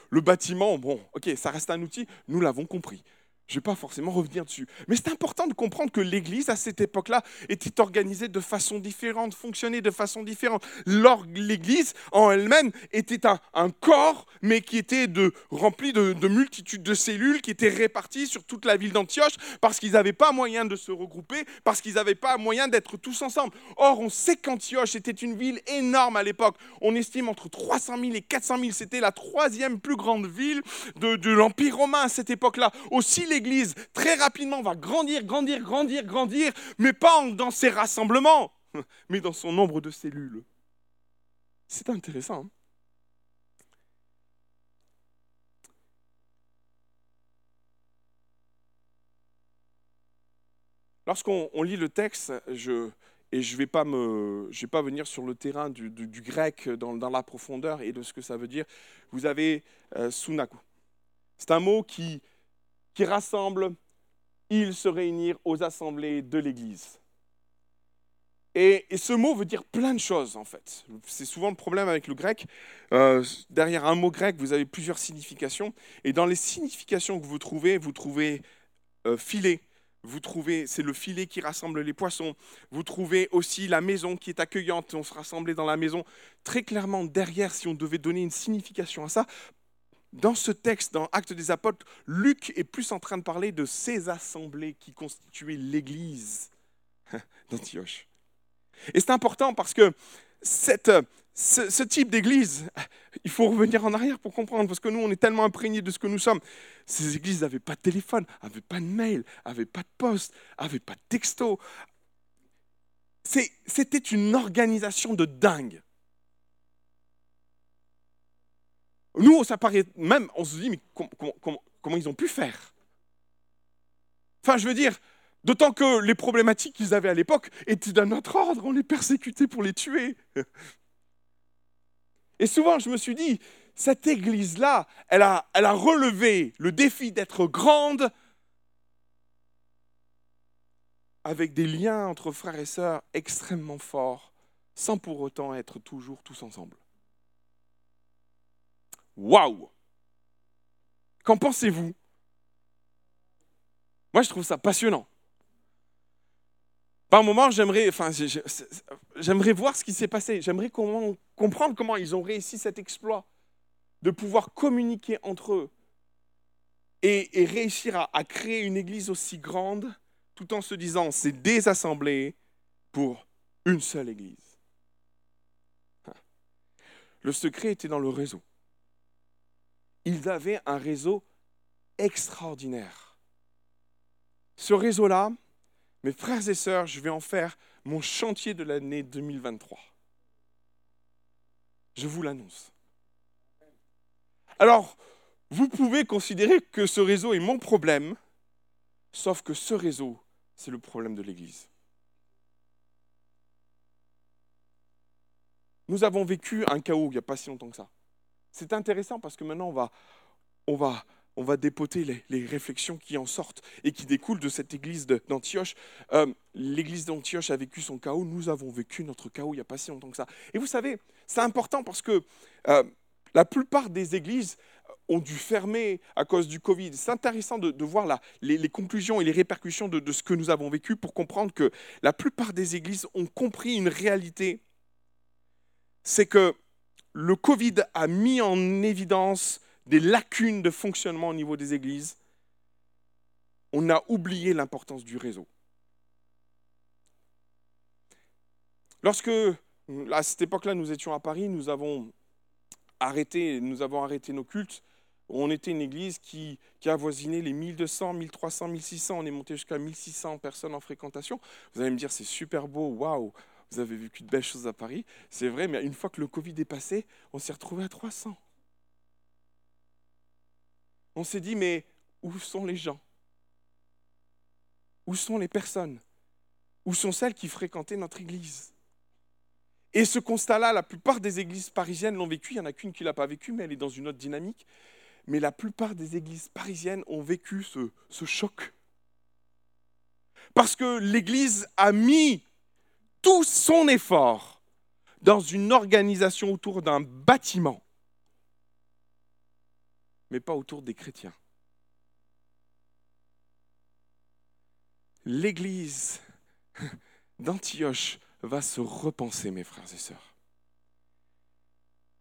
le bâtiment, bon, ok, ça reste un outil, nous l'avons compris. Je ne vais pas forcément revenir dessus. Mais c'est important de comprendre que l'Église, à cette époque-là, était organisée de façon différente, fonctionnait de façon différente. L'Église, en elle-même, était un, corps, mais qui était rempli de, de multitudes de cellules qui étaient réparties sur toute la ville d'Antioche, parce qu'ils n'avaient pas moyen de se regrouper, parce qu'ils n'avaient pas moyen d'être tous ensemble. Or, on sait qu'Antioche était une ville énorme à l'époque. On estime entre 300 000 et 400 000. C'était la troisième plus grande ville de, de l'Empire romain à cette époque-là. Aussi, les l'Église, très rapidement, va grandir, grandir, grandir, grandir, mais pas dans ses rassemblements, mais dans son nombre de cellules. C'est intéressant. Hein. Lorsqu'on lit le texte, je, et je ne vais, pas vais pas venir sur le terrain du, grec dans, la profondeur et de ce que ça veut dire, vous avez euh, sunaku. C'est un mot qui, qui rassemble, ils se réunir aux assemblées de l'Église. Et, ce mot veut dire plein de choses, en fait. C'est souvent le problème avec le grec. Euh, derrière un mot grec, vous avez plusieurs significations. Et dans les significations que vous trouvez, vous trouvez euh, filet. Vous trouvez, c'est le filet qui rassemble les poissons. Vous trouvez aussi la maison qui est accueillante. On se rassemblait dans la maison. Très clairement, derrière, si on devait donner une signification à ça, dans ce texte, dans Actes des Apôtres, Luc est plus en train de parler de ces assemblées qui constituaient l'Église d'Antioche. Et c'est important parce que cette, ce, type d'église, il faut revenir en arrière pour comprendre, parce que nous, on est tellement imprégnés de ce que nous sommes. Ces églises n'avaient pas de téléphone, n'avaient pas de mail, n'avaient pas de poste, n'avaient pas de texto. C'était une organisation de dingue. Nous, ça paraît même, on se dit, mais comment ils ont pu faire? Enfin, je veux dire, d'autant que les problématiques qu'ils avaient à l'époque étaient d'un autre ordre, on les persécutait pour les tuer. Et souvent, je me suis dit, cette église-là, elle a, elle a relevé le défi d'être grande avec des liens entre frères et sœurs extrêmement forts, sans pour autant être toujours tous ensemble. Waouh Qu'en pensez-vous? Moi, je trouve ça passionnant. Par moment, j'aimerais, j'aimerais voir ce qui s'est passé. J'aimerais comprendre comment ils ont réussi cet exploit de pouvoir communiquer entre eux et, réussir à, à, créer une église aussi grande, tout en se disant c'est des assemblées pour une seule église. Le secret était dans le réseau ils avaient un réseau extraordinaire. Ce réseau-là, mes frères et sœurs, je vais en faire mon chantier de l'année 2023. Je vous l'annonce. Alors, vous pouvez considérer que ce réseau est mon problème, sauf que ce réseau, c'est le problème de l'Église. Nous avons vécu un chaos il n'y a pas si longtemps que ça. C'est intéressant parce que maintenant, on va, on va, on va dépoter les, réflexions qui en sortent et qui découlent de cette église d'Antioche. Euh, l'église d'Antioche a vécu son chaos, nous avons vécu notre chaos il n'y a pas si longtemps que ça. Et vous savez, c'est important parce que euh, la plupart des églises ont dû fermer à cause du Covid. C'est intéressant de, voir les, conclusions et les répercussions de ce que nous avons vécu pour comprendre que la plupart des églises ont compris une réalité. C'est que le Covid a mis en évidence des lacunes de fonctionnement au niveau des églises. On a oublié l'importance du réseau. Lorsque, à cette époque-là, nous étions à Paris, nous avons arrêté, nous avons arrêté nos cultes On était une église qui, qui avoisinait les 1200, 1300, 1600. On est monté jusqu'à 1600 personnes en fréquentation. Vous allez me dire, c'est super beau, waouh, vous avez vécu de belles choses à Paris. C'est vrai, mais une fois que le Covid est passé, on s'est retrouvé à 300. On s'est dit, mais où sont les gens? Où sont les personnes? Où sont celles qui fréquentaient notre église? Et ce constat-là, la plupart des églises parisiennes l'ont vécu. Il n'y en a qu'une qui ne l'a pas vécu, mais elle est dans une autre dynamique. Mais la plupart des églises parisiennes ont vécu ce, ce choc. Parce que l'Église a mis son effort dans une organisation autour d'un bâtiment, mais pas autour des chrétiens. L'Église d'Antioche va se repenser, mes frères et sœurs.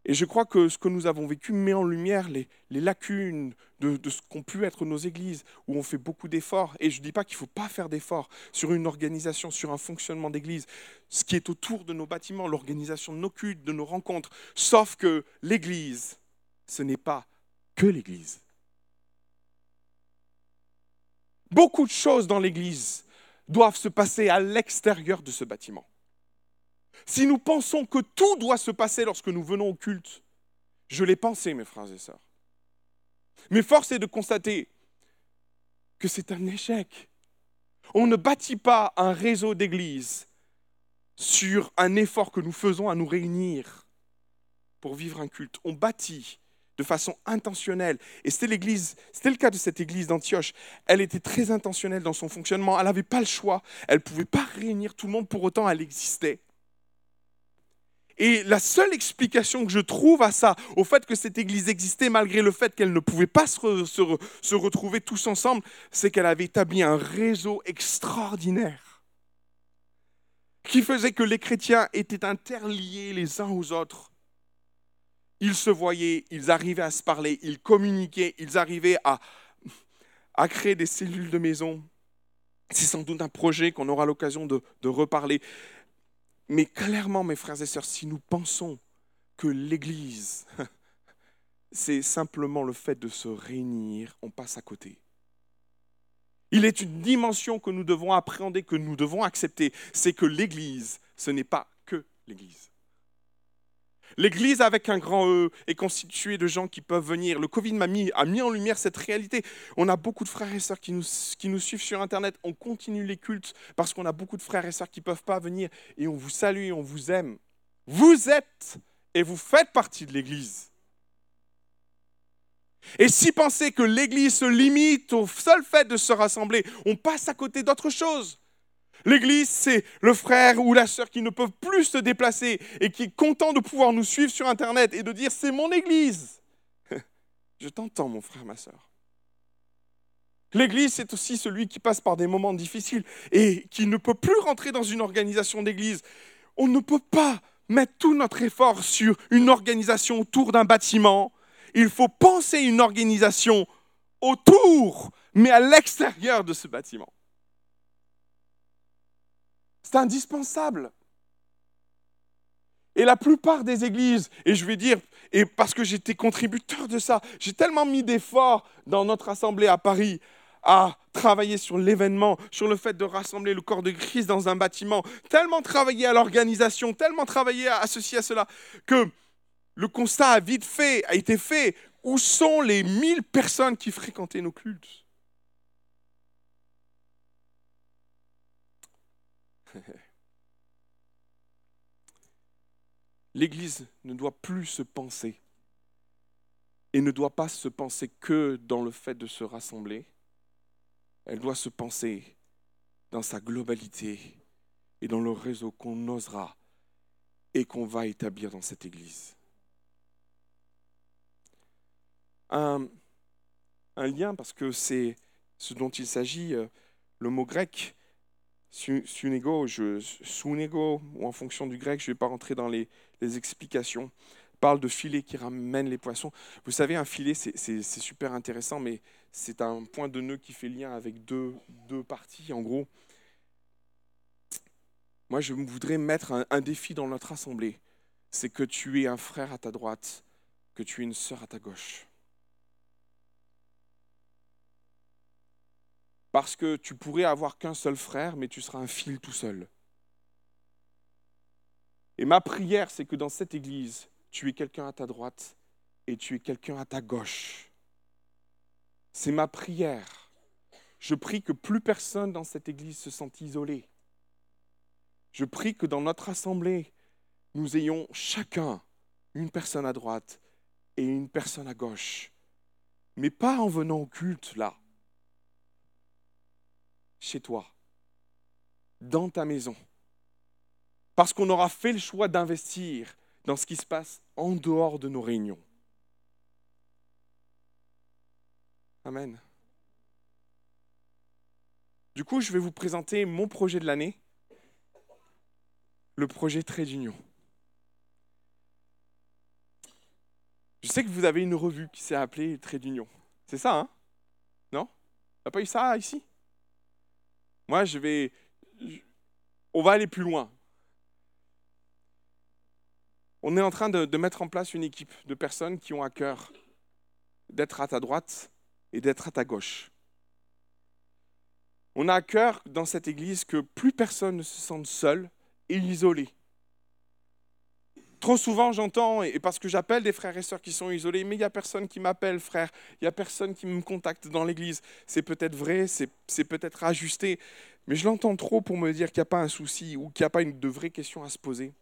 Et je crois que ce que nous avons vécu met en lumière les, lacunes de, ce qu'ont pu être nos églises, où on fait beaucoup d'efforts. Et je ne dis pas qu'il ne faut pas faire d'efforts sur une organisation, sur un fonctionnement d'église, ce qui est autour de nos bâtiments, l'organisation de nos cultes, de nos rencontres. Sauf que l'église, ce n'est pas que l'église. Beaucoup de choses dans l'église doivent se passer à l'extérieur de ce bâtiment. Si nous pensons que tout doit se passer lorsque nous venons au culte, je l'ai pensé, mes frères et sœurs. Mais force est de constater que c'est un échec. On ne bâtit pas un réseau d'églises sur un effort que nous faisons à nous réunir pour vivre un culte. On bâtit de façon intentionnelle. Et c'était c'était le cas de cette église d'Antioche. Elle était très intentionnelle dans son fonctionnement. Elle n'avait pas le choix. Elle ne pouvait pas réunir tout le monde. Pour autant, elle existait. Et la seule explication que je trouve à ça, au fait que cette église existait malgré le fait qu'elle ne pouvait pas se, retrouver tous ensemble, c'est qu'elle avait établi un réseau extraordinaire qui faisait que les chrétiens étaient interliés les uns aux autres. Ils se voyaient, ils arrivaient à se parler, ils communiquaient, ils arrivaient à, à créer des cellules de maison. C'est sans doute un projet qu'on aura l'occasion de, de reparler. Mais clairement, mes frères et sœurs, si nous pensons que l'Église, c'est simplement le fait de se réunir, on passe à côté. Il est une dimension que nous devons appréhender, que nous devons accepter, c'est que l'Église, ce n'est pas que l'Église. L'Église avec un grand E est constituée de gens qui peuvent venir. Le Covid m'a mis, a mis en lumière cette réalité. On a beaucoup de frères et sœurs qui nous, suivent sur Internet. On continue les cultes parce qu'on a beaucoup de frères et sœurs qui ne peuvent pas venir. Et on vous salue, on vous aime. Vous êtes et vous faites partie de l'Église. Et si penser que l'Église se limite au seul fait de se rassembler, on passe à côté d'autre chose. L'église, c'est le frère ou la sœur qui ne peuvent plus se déplacer et qui est content de pouvoir nous suivre sur Internet et de dire c'est mon église. Je t'entends, mon frère, ma sœur. L'église, c'est aussi celui qui passe par des moments difficiles et qui ne peut plus rentrer dans une organisation d'église. On ne peut pas mettre tout notre effort sur une organisation autour d'un bâtiment. Il faut penser une organisation autour, mais à l'extérieur de ce bâtiment. C'est indispensable. Et la plupart des églises, et je vais dire, et parce que j'étais contributeur de ça, j'ai tellement mis d'efforts dans notre assemblée à Paris à travailler sur l'événement, sur le fait de rassembler le corps de Christ dans un bâtiment, tellement travaillé à l'organisation, tellement travaillé à ceci, à cela, que le constat a vite fait, a été fait. Où sont les 1000 personnes qui fréquentaient nos cultes? L'Église ne doit plus se penser et ne doit pas se penser que dans le fait de se rassembler. Elle doit se penser dans sa globalité et dans le réseau qu'on osera et qu'on va établir dans cette Église. Un, lien, parce que c'est ce dont il s'agit, euh, le mot grec Sunego, ou en fonction du grec, je ne vais pas rentrer dans les, explications, parle de filet qui ramène les poissons. Vous savez, un filet, c'est super intéressant, mais c'est un point de nœud qui fait lien avec deux, parties, en gros. Moi, je voudrais mettre un défi dans notre assemblée. C'est que tu aies un frère à ta droite, que tu aies une sœur à ta gauche. Parce que tu pourrais avoir qu'un seul frère, mais tu seras un fil tout seul. Et ma prière, c'est que dans cette église, tu es quelqu'un à ta droite et tu es quelqu'un à ta gauche. C'est ma prière. Je prie que plus personne dans cette église se sente isolé. Je prie que dans notre assemblée, nous ayons chacun une personne à droite et une personne à gauche. Mais pas en venant au culte, là. Chez toi. Dans ta maison. Parce qu'on aura fait le choix d'investir dans ce qui se passe en dehors de nos réunions. Amen. Du coup, je vais vous présenter mon projet de l'année le projet Trade d'Union. Je sais que vous avez une revue qui s'est appelée Trade d'Union. C'est ça, hein? Non? A pas eu ça ici? Moi, je vais. On va aller plus loin. On est en train de, mettre en place une équipe de personnes qui ont à cœur d'être à ta droite et d'être à ta gauche. On a à cœur dans cette église que plus personne ne se sente seul, et isolés. Trop souvent, j'entends, et parce que j'appelle des frères et sœurs qui sont isolés, mais il n'y a personne qui m'appelle frère, il n'y a personne qui me contacte dans l'église. C'est peut-être vrai, c'est peut-être ajusté, mais je l'entends trop pour me dire qu'il n'y a pas un souci ou qu'il n'y a pas une, de vraies questions à se poser.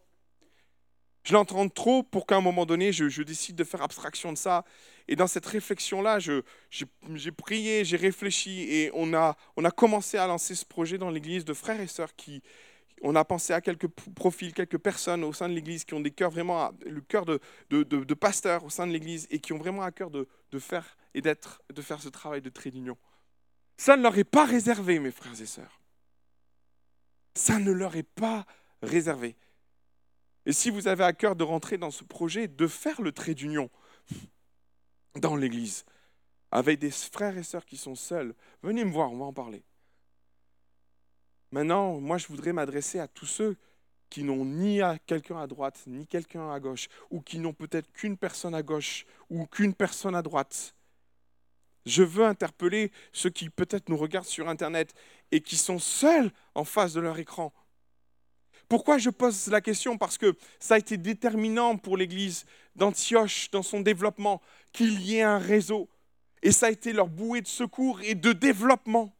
Je l'entends trop pour qu'à un moment donné, je, décide de faire abstraction de ça. Et dans cette réflexion-là, j'ai prié, j'ai réfléchi et on a, on a commencé à lancer ce projet dans l'église de frères et sœurs qui, on a pensé à quelques profils, quelques personnes au sein de l'Église qui ont des cœurs vraiment, le cœur de, pasteurs au sein de l'Église et qui ont vraiment à cœur de, faire de faire ce travail de trait d'union. Ça ne leur est pas réservé, mes frères et sœurs. Ça ne leur est pas réservé. Et si vous avez à cœur de rentrer dans ce projet, de faire le trait d'union dans l'Église, avec des frères et sœurs qui sont seuls, venez me voir, on va en parler. Maintenant, moi, je voudrais m'adresser à tous ceux qui n'ont ni quelqu'un à droite, ni quelqu'un à gauche, ou qui n'ont peut-être qu'une personne à gauche, ou qu'une personne à droite. Je veux interpeller ceux qui peut-être nous regardent sur Internet et qui sont seuls en face de leur écran. Pourquoi je pose la question? Parce que ça a été déterminant pour l'Église d'Antioche dans son développement qu'il y ait un réseau. Et ça a été leur bouée de secours et de développement.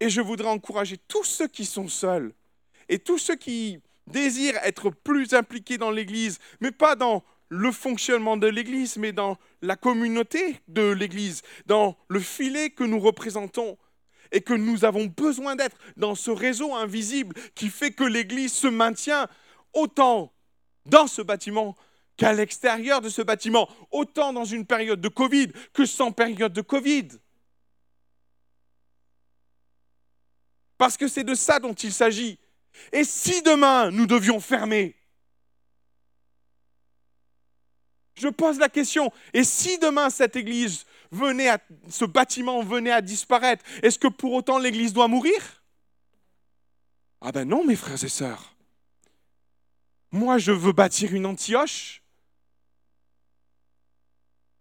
Et je voudrais encourager tous ceux qui sont seuls et tous ceux qui désirent être plus impliqués dans l'Église, mais pas dans le fonctionnement de l'Église, mais dans la communauté de l'Église, dans le filet que nous représentons et que nous avons besoin d'être dans ce réseau invisible qui fait que l'Église se maintient autant dans ce bâtiment qu'à l'extérieur de ce bâtiment, autant dans une période de Covid que sans période de Covid. Parce que c'est de ça dont il s'agit. Et si demain nous devions fermer Je pose la question, et si demain cette église venait à, ce bâtiment venait à disparaître, est-ce que pour autant l'église doit mourir? Ah ben non, mes frères et sœurs. Moi, je veux bâtir une Antioche.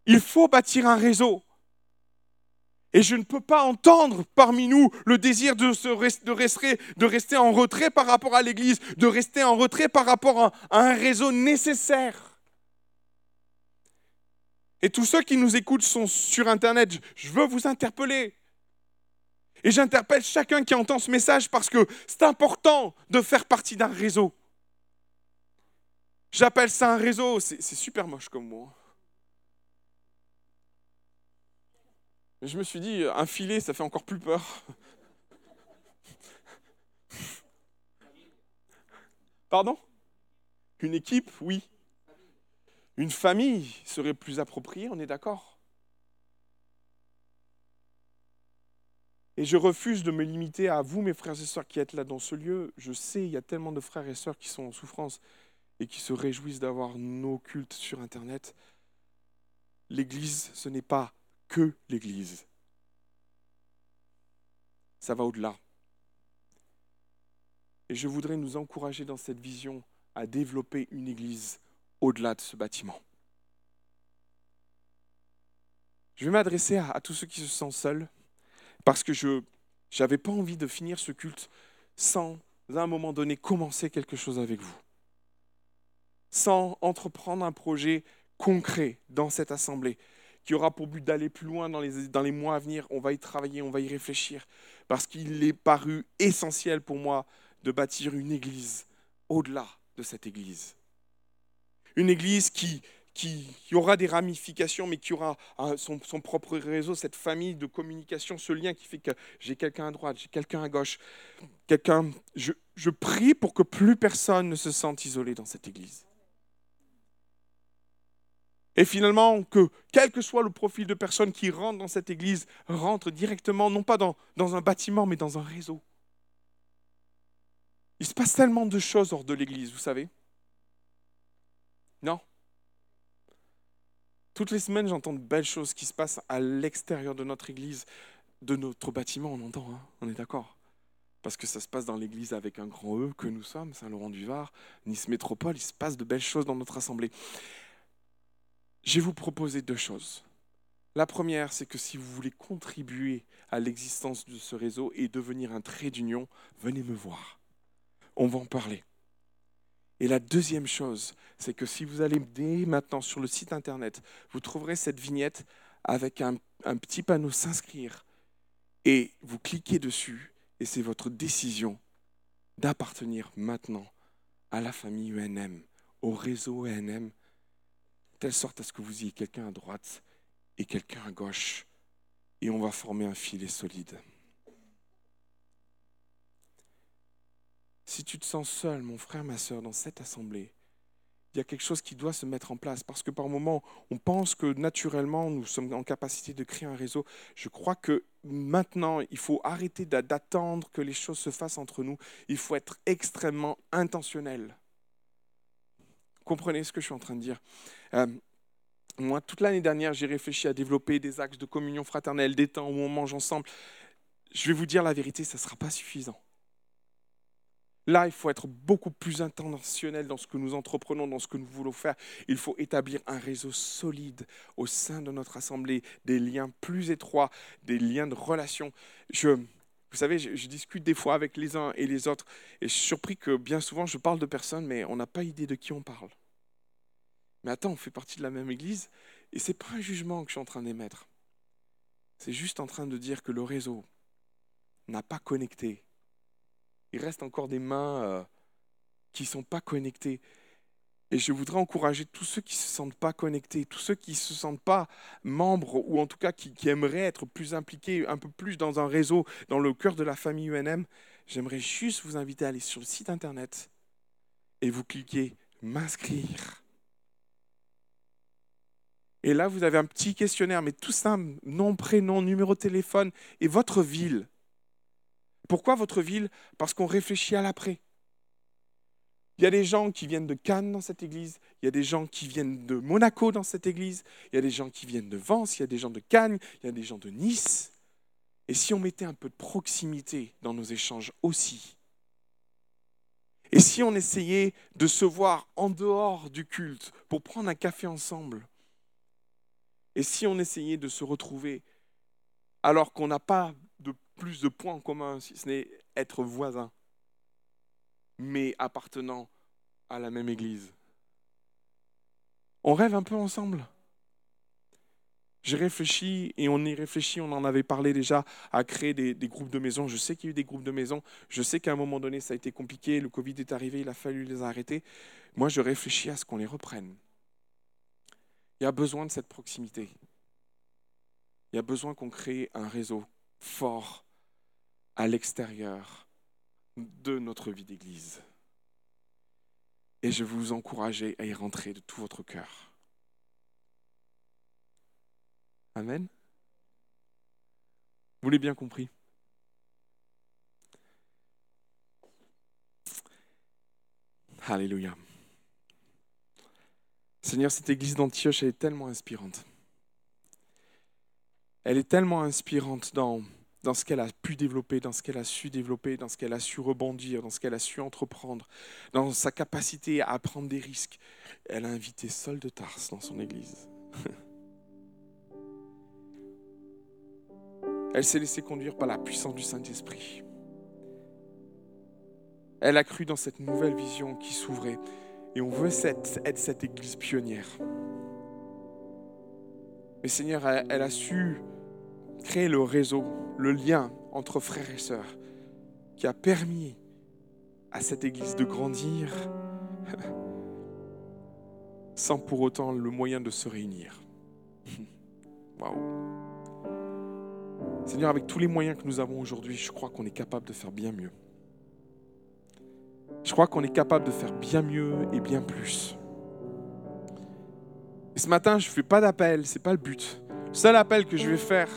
Il faut bâtir un réseau. Et je ne peux pas entendre parmi nous le désir de, rester, en retrait par rapport à l'Église, de rester en retrait par rapport à, un réseau nécessaire. Et tous ceux qui nous écoutent sont sur Internet. Je veux vous interpeller. Et j'interpelle chacun qui entend ce message parce que c'est important de faire partie d'un réseau. J'appelle ça un réseau. C'est super moche comme mot. Je me suis dit, un filet, ça fait encore plus peur. Pardon? Une équipe, oui. Une famille serait plus appropriée, on est d'accord? Et je refuse de me limiter à vous, mes frères et sœurs qui êtes là dans ce lieu. Je sais, il y a tellement de frères et sœurs qui sont en souffrance et qui se réjouissent d'avoir nos cultes sur Internet. L'Église, ce n'est pas que l'Église. Ça va au-delà. Et je voudrais nous encourager dans cette vision à développer une Église au-delà de ce bâtiment. Je vais m'adresser à, tous ceux qui se sentent seuls, parce que je n'avais pas envie de finir ce culte sans, à un moment donné, commencer quelque chose avec vous. Sans entreprendre un projet concret dans cette assemblée qui aura pour but d'aller plus loin dans les, dans les mois à venir. On va y travailler, on va y réfléchir, parce qu'il est paru essentiel pour moi de bâtir une église au-delà de cette église. Une église qui, qui, aura des ramifications, mais qui aura son, son, propre réseau, cette famille de communication, ce lien qui fait que j'ai quelqu'un à droite, j'ai quelqu'un à gauche, quelqu'un. Je, je prie pour que plus personne ne se sente isolé dans cette église. Et finalement, que quel que soit le profil de personne qui rentre dans cette église, rentre directement, non pas dans, dans un bâtiment, mais dans un réseau. Il se passe tellement de choses hors de l'église, vous savez. Non Toutes les semaines, j'entends de belles choses qui se passent à l'extérieur de notre église, de notre bâtiment, on entend, hein on est d'accord parce que ça se passe dans l'église avec un grand E que nous sommes, Saint-Laurent-du-Var, Nice Métropole, il se passe de belles choses dans notre assemblée. Je vais vous proposer deux choses. La première, c'est que si vous voulez contribuer à l'existence de ce réseau et devenir un trait d'union, venez me voir. On va en parler. Et la deuxième chose, c'est que si vous allez dès maintenant sur le site internet, vous trouverez cette vignette avec un, un petit panneau s'inscrire. Et vous cliquez dessus et c'est votre décision d'appartenir maintenant à la famille UNM, au réseau UNM telle sorte à ce que vous ayez quelqu'un à droite et quelqu'un à gauche, et on va former un filet solide. Si tu te sens seul, mon frère, ma soeur, dans cette assemblée, il y a quelque chose qui doit se mettre en place parce que par moments, on pense que naturellement, nous sommes en capacité de créer un réseau. Je crois que maintenant, il faut arrêter d'attendre que les choses se fassent entre nous. Il faut être extrêmement intentionnel comprenez ce que je suis en train de dire. Euh, moi, toute l'année dernière, j'ai réfléchi à développer des axes de communion fraternelle, des temps où on mange ensemble. Je vais vous dire la vérité, ça ne sera pas suffisant. Là, il faut être beaucoup plus intentionnel dans ce que nous entreprenons, dans ce que nous voulons faire. Il faut établir un réseau solide au sein de notre assemblée, des liens plus étroits, des liens de relation. Je, vous savez, je, je, discute des fois avec les uns et les autres, et je suis surpris que bien souvent, je parle de personnes, mais on n'a pas idée de qui on parle. Mais attends, on fait partie de la même église et c'est pas un jugement que je suis en train d'émettre. C'est juste en train de dire que le réseau n'a pas connecté. Il reste encore des mains euh, qui ne sont pas connectées. Et je voudrais encourager tous ceux qui ne se sentent pas connectés, tous ceux qui ne se sentent pas membres, ou en tout cas qui, aimeraient être plus impliqués, un peu plus dans un réseau, dans le cœur de la famille UNM. J'aimerais juste vous inviter à aller sur le site internet et vous cliquez m'inscrire. Et là, vous avez un petit questionnaire, mais tout simple, nom, prénom, numéro de téléphone et votre ville. Pourquoi votre ville? Parce qu'on réfléchit à l'après. Il y a des gens qui viennent de Cannes dans cette église, il y a des gens qui viennent de Monaco dans cette église, il y a des gens qui viennent de Vence, il y a des gens de Cannes, il y a des gens de Nice. Et si on mettait un peu de proximité dans nos échanges aussi Et si on essayait de se voir en dehors du culte pour prendre un café ensemble et si on essayait de se retrouver alors qu'on n'a pas de plus de points en commun, si ce n'est être voisins, mais appartenant à la même église? On rêve un peu ensemble j'ai réfléchi et on y réfléchit, on en avait parlé déjà à créer des, groupes de maison. Je sais qu'il y a eu des groupes de maison. Je sais qu'à un moment donné, ça a été compliqué. Le Covid est arrivé, il a fallu les arrêter. Moi, je réfléchis à ce qu'on les reprenne. Il y a besoin de cette proximité. Il y a besoin qu'on crée un réseau fort à l'extérieur de notre vie d'Église. Et je vous encourager à y rentrer de tout votre cœur. Amen. Vous l'avez bien compris Alléluia. Seigneur, cette église d'Antioche, elle est tellement inspirante. Elle est tellement inspirante dans, dans ce qu'elle a pu développer, dans ce qu'elle a su développer, dans ce qu'elle a su rebondir, dans ce qu'elle a su entreprendre, dans sa capacité à prendre des risques. Elle a invité Saul de Tarse dans son église. Elle s'est laissée conduire par la puissance du Saint-Esprit. Elle a cru dans cette nouvelle vision qui s'ouvrait. Et on veut être cette église pionnière. Mais Seigneur, elle a su créer le réseau, le lien entre frères et sœurs, qui a permis à cette église de grandir sans pour autant le moyen de se réunir. Waouh! Seigneur, avec tous les moyens que nous avons aujourd'hui, je crois qu'on est capable de faire bien mieux. Je crois qu'on est capable de faire bien mieux et bien plus. Et ce matin, je ne fais pas d'appel, ce n'est pas le but. Le seul appel que je vais faire,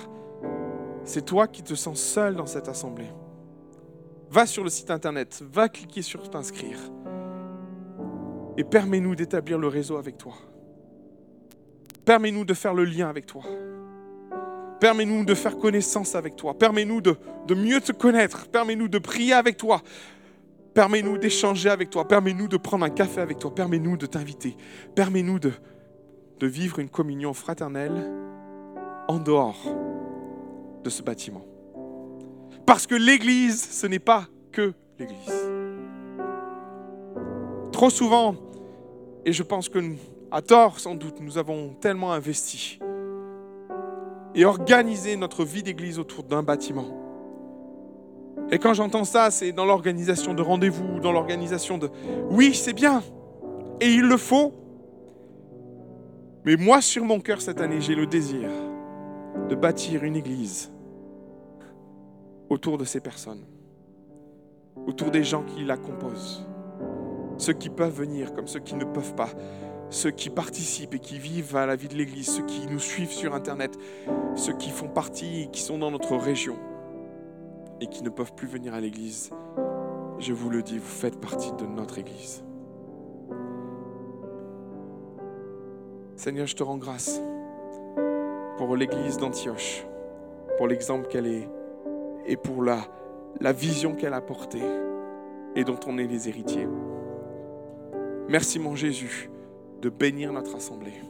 c'est toi qui te sens seul dans cette assemblée. Va sur le site internet, va cliquer sur t'inscrire et permets-nous d'établir le réseau avec toi. Permets-nous de faire le lien avec toi. Permets-nous de faire connaissance avec toi. Permets-nous de, de mieux te connaître. Permets-nous de prier avec toi. Permets-nous d'échanger avec toi. Permets-nous de prendre un café avec toi. Permets-nous de t'inviter. Permets-nous de, vivre une communion fraternelle en dehors de ce bâtiment. Parce que l'Église, ce n'est pas que l'Église. Trop souvent, et je pense que à tort sans doute, nous avons tellement investi et organisé notre vie d'Église autour d'un bâtiment. Et quand j'entends ça, c'est dans l'organisation de rendez-vous, dans l'organisation de... Oui, c'est bien, et il le faut. Mais moi, sur mon cœur cette année, j'ai le désir de bâtir une Église autour de ces personnes, autour des gens qui la composent, ceux qui peuvent venir comme ceux qui ne peuvent pas, ceux qui participent et qui vivent à la vie de l'Église, ceux qui nous suivent sur Internet, ceux qui font partie et qui sont dans notre région et qui ne peuvent plus venir à l'Église. Je vous le dis, vous faites partie de notre Église. Seigneur, je te rends grâce pour l'Église d'Antioche, pour l'exemple qu'elle est et pour la, la vision qu'elle a portée et dont on est les héritiers. Merci mon Jésus de bénir notre assemblée.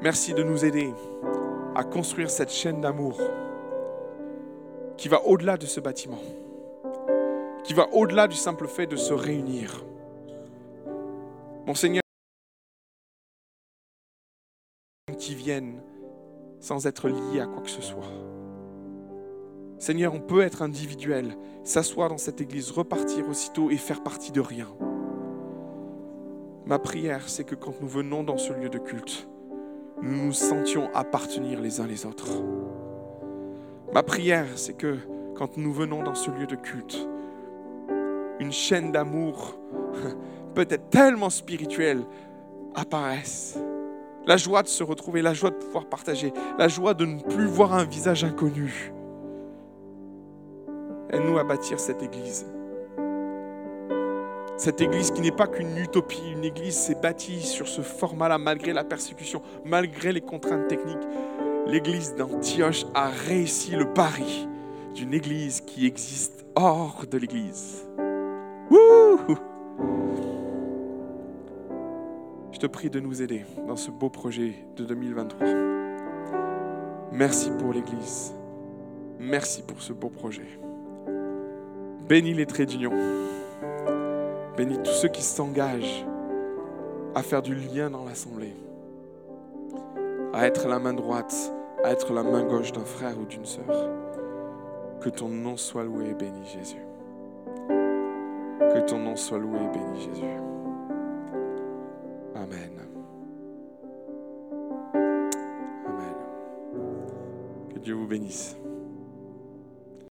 Merci de nous aider à construire cette chaîne d'amour qui va au-delà de ce bâtiment, qui va au-delà du simple fait de se réunir. Mon Seigneur, qui viennent sans être liés à quoi que ce soit. Seigneur, on peut être individuel, s'asseoir dans cette église, repartir aussitôt et faire partie de rien. Ma prière, c'est que quand nous venons dans ce lieu de culte, nous nous sentions appartenir les uns les autres. Ma prière, c'est que quand nous venons dans ce lieu de culte, une chaîne d'amour, peut-être tellement spirituelle, apparaisse. La joie de se retrouver, la joie de pouvoir partager, la joie de ne plus voir un visage inconnu, Aide-nous à bâtir cette église. Cette église qui n'est pas qu'une utopie, une église s'est bâtie sur ce format-là malgré la persécution, malgré les contraintes techniques. L'église d'Antioche a réussi le pari d'une église qui existe hors de l'église. Je te prie de nous aider dans ce beau projet de 2023. Merci pour l'église. Merci pour ce beau projet. Bénis les traits d'union. Bénis tous ceux qui s'engagent à faire du lien dans l'assemblée, à être la main droite, à être la main gauche d'un frère ou d'une sœur. Que ton nom soit loué et béni, Jésus. Que ton nom soit loué et béni, Jésus. Amen. Amen. Que Dieu vous bénisse.